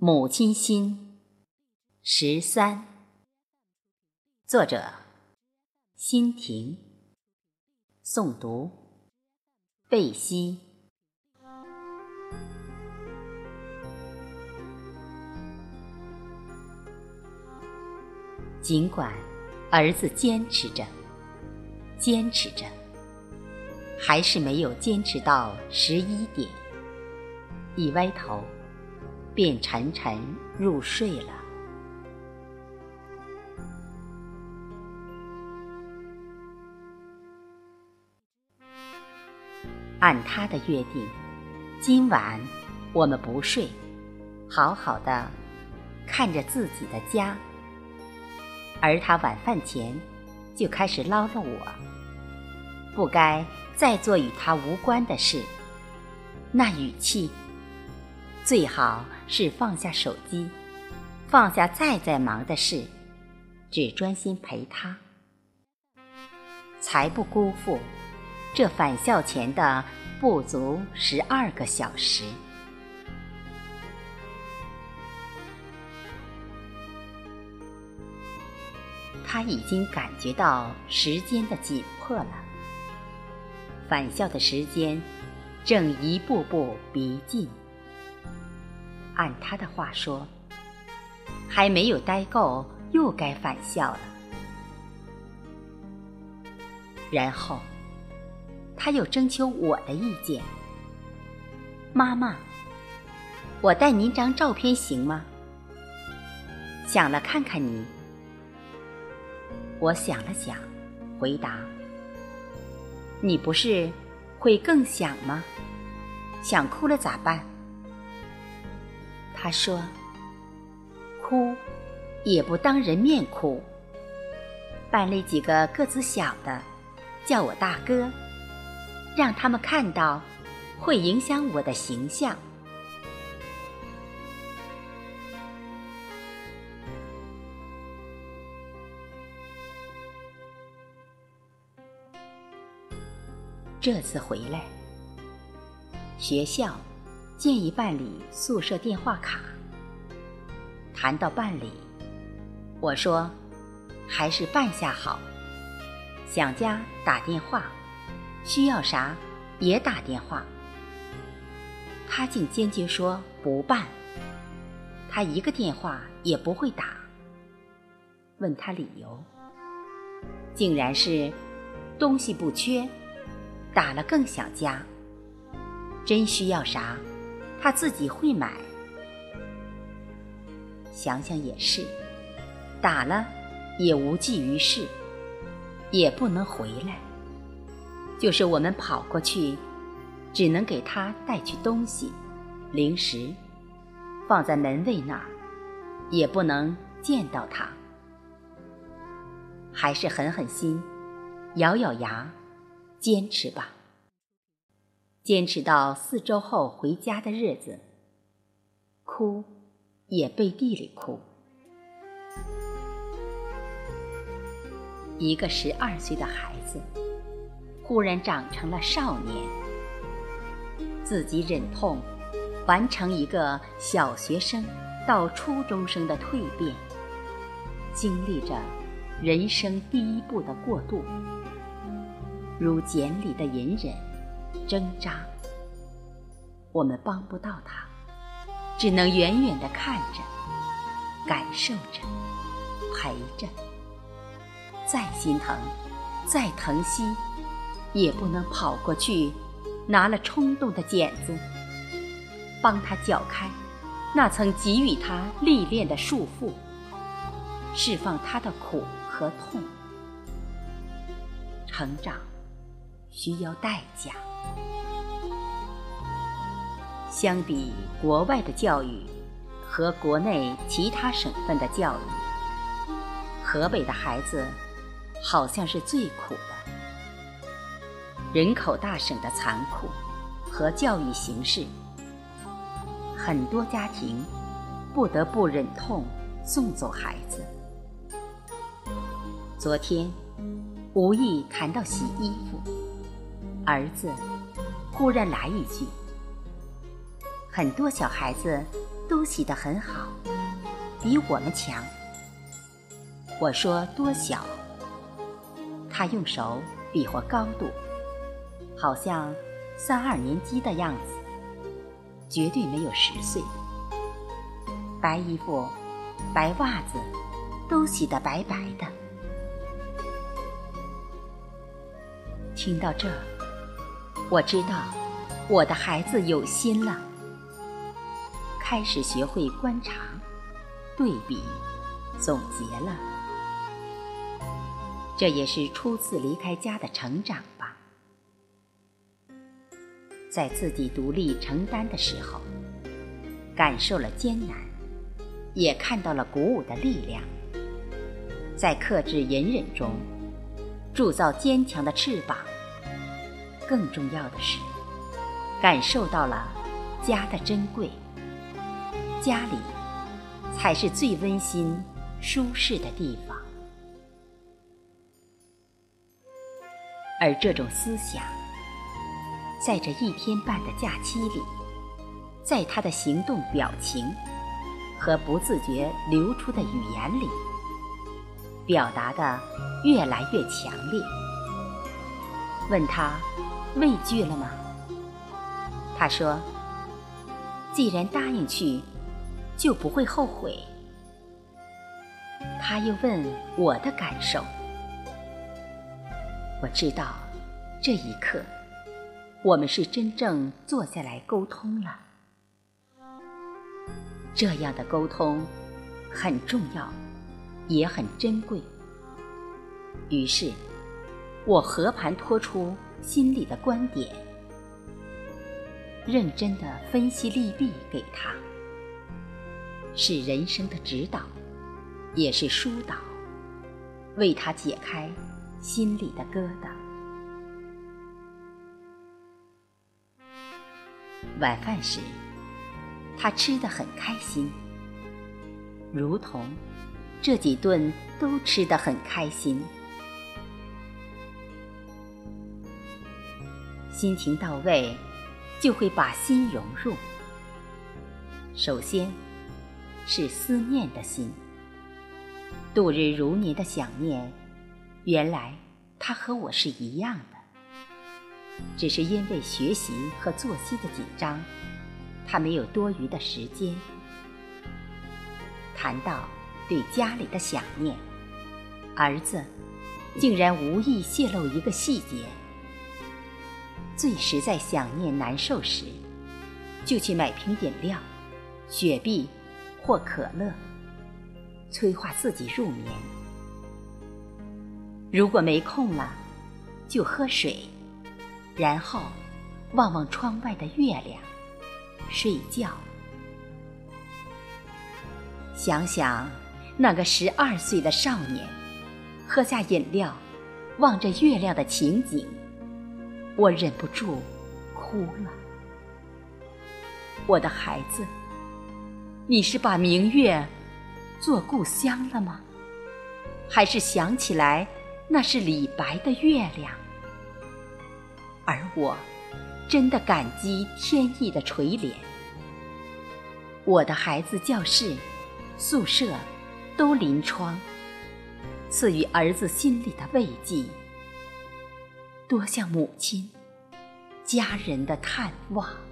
母亲心十三，作者：辛婷，诵读：贝西。尽管儿子坚持着，坚持着，还是没有坚持到十一点，一歪头。便沉沉入睡了。按他的约定，今晚我们不睡，好好的看着自己的家。而他晚饭前就开始唠叨我，不该再做与他无关的事，那语气。最好是放下手机，放下再再忙的事，只专心陪他，才不辜负这返校前的不足十二个小时。他已经感觉到时间的紧迫了，返校的时间正一步步逼近。按他的话说，还没有待够，又该返校了。然后，他又征求我的意见：“妈妈，我带您张照片行吗？想了看看你。”我想了想，回答：“你不是会更想吗？想哭了咋办？”他说：“哭，也不当人面哭。班里几个个子小的，叫我大哥，让他们看到，会影响我的形象。”这次回来，学校。建议办理宿舍电话卡。谈到办理，我说还是办下好。想家打电话，需要啥也打电话。他竟坚决说不办，他一个电话也不会打。问他理由，竟然是东西不缺，打了更想家。真需要啥？他自己会买，想想也是，打了也无济于事，也不能回来。就是我们跑过去，只能给他带去东西、零食，放在门卫那儿，也不能见到他。还是狠狠心，咬咬牙，坚持吧。坚持到四周后回家的日子，哭也背地里哭。一个十二岁的孩子，忽然长成了少年，自己忍痛完成一个小学生到初中生的蜕变，经历着人生第一步的过渡，如茧里的隐忍。挣扎，我们帮不到他，只能远远的看着，感受着，陪着。再心疼，再疼惜，也不能跑过去，拿了冲动的剪子，帮他绞开那曾给予他历练的束缚，释放他的苦和痛。成长。需要代价。相比国外的教育和国内其他省份的教育，河北的孩子好像是最苦的。人口大省的残酷和教育形式，很多家庭不得不忍痛送走孩子。昨天无意谈到洗衣服。儿子忽然来一句：“很多小孩子都洗得很好，比我们强。我说多小，他用手比划高度，好像三二年级的样子，绝对没有十岁。白衣服、白袜子都洗得白白的。听到这，我知道我的孩子有心了。开始学会观察、对比、总结了，这也是初次离开家的成长吧。在自己独立承担的时候，感受了艰难，也看到了鼓舞的力量。在克制隐忍中，铸造坚强的翅膀。更重要的是，感受到了家的珍贵。家里才是最温馨、舒适的地方，而这种思想，在这一天半的假期里，在他的行动、表情和不自觉流出的语言里，表达的越来越强烈。问他畏惧了吗？他说：“既然答应去。”就不会后悔。他又问我的感受，我知道这一刻我们是真正坐下来沟通了。这样的沟通很重要，也很珍贵。于是，我和盘托出心里的观点，认真的分析利弊给他。是人生的指导，也是疏导，为他解开心里的疙瘩。晚饭时，他吃得很开心，如同这几顿都吃得很开心。心情到位，就会把心融入。首先。是思念的心，度日如年的想念。原来他和我是一样的，只是因为学习和作息的紧张，他没有多余的时间。谈到对家里的想念，儿子竟然无意泄露一个细节：最实在想念难受时，就去买瓶饮料，雪碧。或可乐，催化自己入眠。如果没空了，就喝水，然后望望窗外的月亮，睡觉。想想那个十二岁的少年，喝下饮料，望着月亮的情景，我忍不住哭了。我的孩子。你是把明月做故乡了吗？还是想起来那是李白的月亮？而我真的感激天意的垂怜。我的孩子教室、宿舍都临窗，赐予儿子心里的慰藉，多像母亲、家人的探望。